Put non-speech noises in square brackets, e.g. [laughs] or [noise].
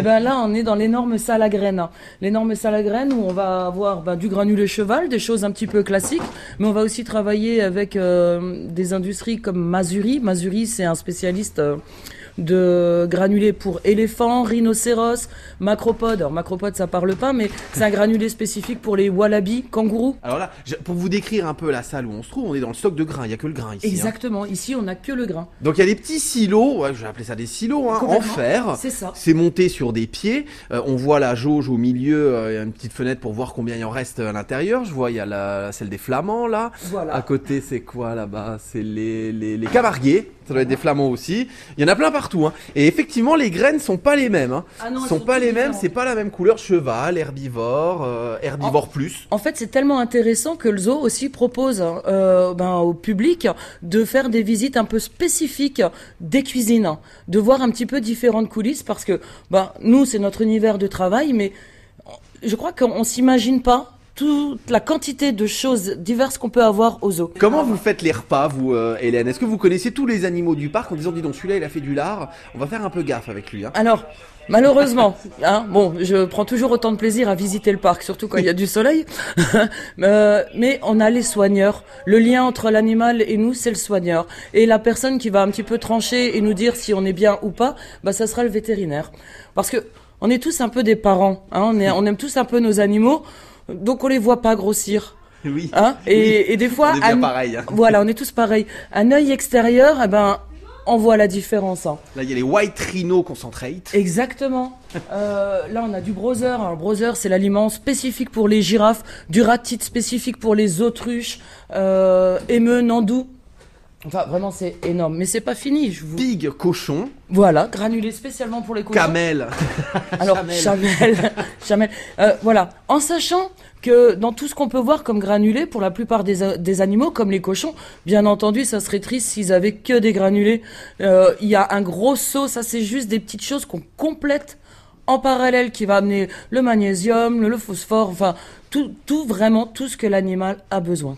Et ben là, on est dans l'énorme salle à graines. L'énorme salle à graines où on va avoir ben, du granulé cheval, des choses un petit peu classiques, mais on va aussi travailler avec euh, des industries comme Masuri. Masuri, c'est un spécialiste. euh, de granulés pour éléphants, rhinocéros, macropodes. Alors macropodes ça parle pas, mais c'est un granulé spécifique pour les wallabies, kangourous. Alors là, pour vous décrire un peu la salle où on se trouve, on est dans le stock de grains, il n'y a que le grain ici. hein. Exactement. Ici on n'a que le grain. Donc il y a des petits silos, ouais, je vais appeler ça des silos, hein, en fer. C'est ça. C'est monté sur des pieds. Euh, on voit la jauge au milieu, euh, il y a une petite fenêtre pour voir combien il en reste à l'intérieur. Je vois, il y a la, celle des flamands là. Voilà. À côté, c'est quoi là-bas? C'est les, les, les camarguais. Ça doit être des flamands aussi. Il y en a plein partout. Hein. Et effectivement, les graines sont pas les mêmes. Hein. Ah non, sont pas les mêmes. C'est pas la même couleur. Cheval, herbivore, euh, herbivore plus. En fait, c'est tellement intéressant que le zoo aussi propose euh, ben, au public de faire des visites un peu spécifiques des cuisines, de voir un petit peu différentes coulisses parce que ben, nous, c'est notre univers de travail, mais je crois qu'on s'imagine pas toute la quantité de choses diverses qu'on peut avoir au zoo. Comment vous faites les repas, vous, euh, Hélène? Est-ce que vous connaissez tous les animaux du parc en disant, dis donc, celui-là, il a fait du lard? On va faire un peu gaffe avec lui. Hein. Alors, malheureusement, [laughs] hein, bon, je prends toujours autant de plaisir à visiter le parc, surtout quand il y a du soleil. [laughs] Euh, mais on a les soigneurs. Le lien entre l'animal et nous, c'est le soigneur. Et la personne qui va un petit peu trancher et nous dire si on est bien ou pas, bah, ça sera le vétérinaire. Parce que on est tous un peu des parents. Hein, on, est, on aime tous un peu nos animaux, donc on les voit pas grossir. [laughs] Oui. Hein et, et des fois, On est bien un- pareil. hein. voilà, on est tous pareils. Un œil extérieur, eh ben, on voit la différence. hein. Là, il y a les White Rhino Concentrate. Exactement. [laughs] Euh, là, on a du browser. Un browser, c'est l'aliment spécifique pour les girafes, du ratite spécifique pour les autruches, euh, émeu, nandou. Enfin, vraiment, c'est énorme. Mais c'est pas fini. Je vous... Pig Cochon. Voilà, granulé spécialement pour les cochons. Camel. [laughs] Alors, Chamel. [laughs] Chamel. Euh, voilà. En sachant que dans tout ce qu'on peut voir comme granulé, pour la plupart des, a- des animaux, comme les cochons, bien entendu, ça serait triste s'ils avaient que des granulés. Euh, Il y a un gros saut, ça c'est juste des petites choses qu'on complète en parallèle qui va amener le magnésium, le, le phosphore, enfin, tout, tout vraiment, tout ce que l'animal a besoin.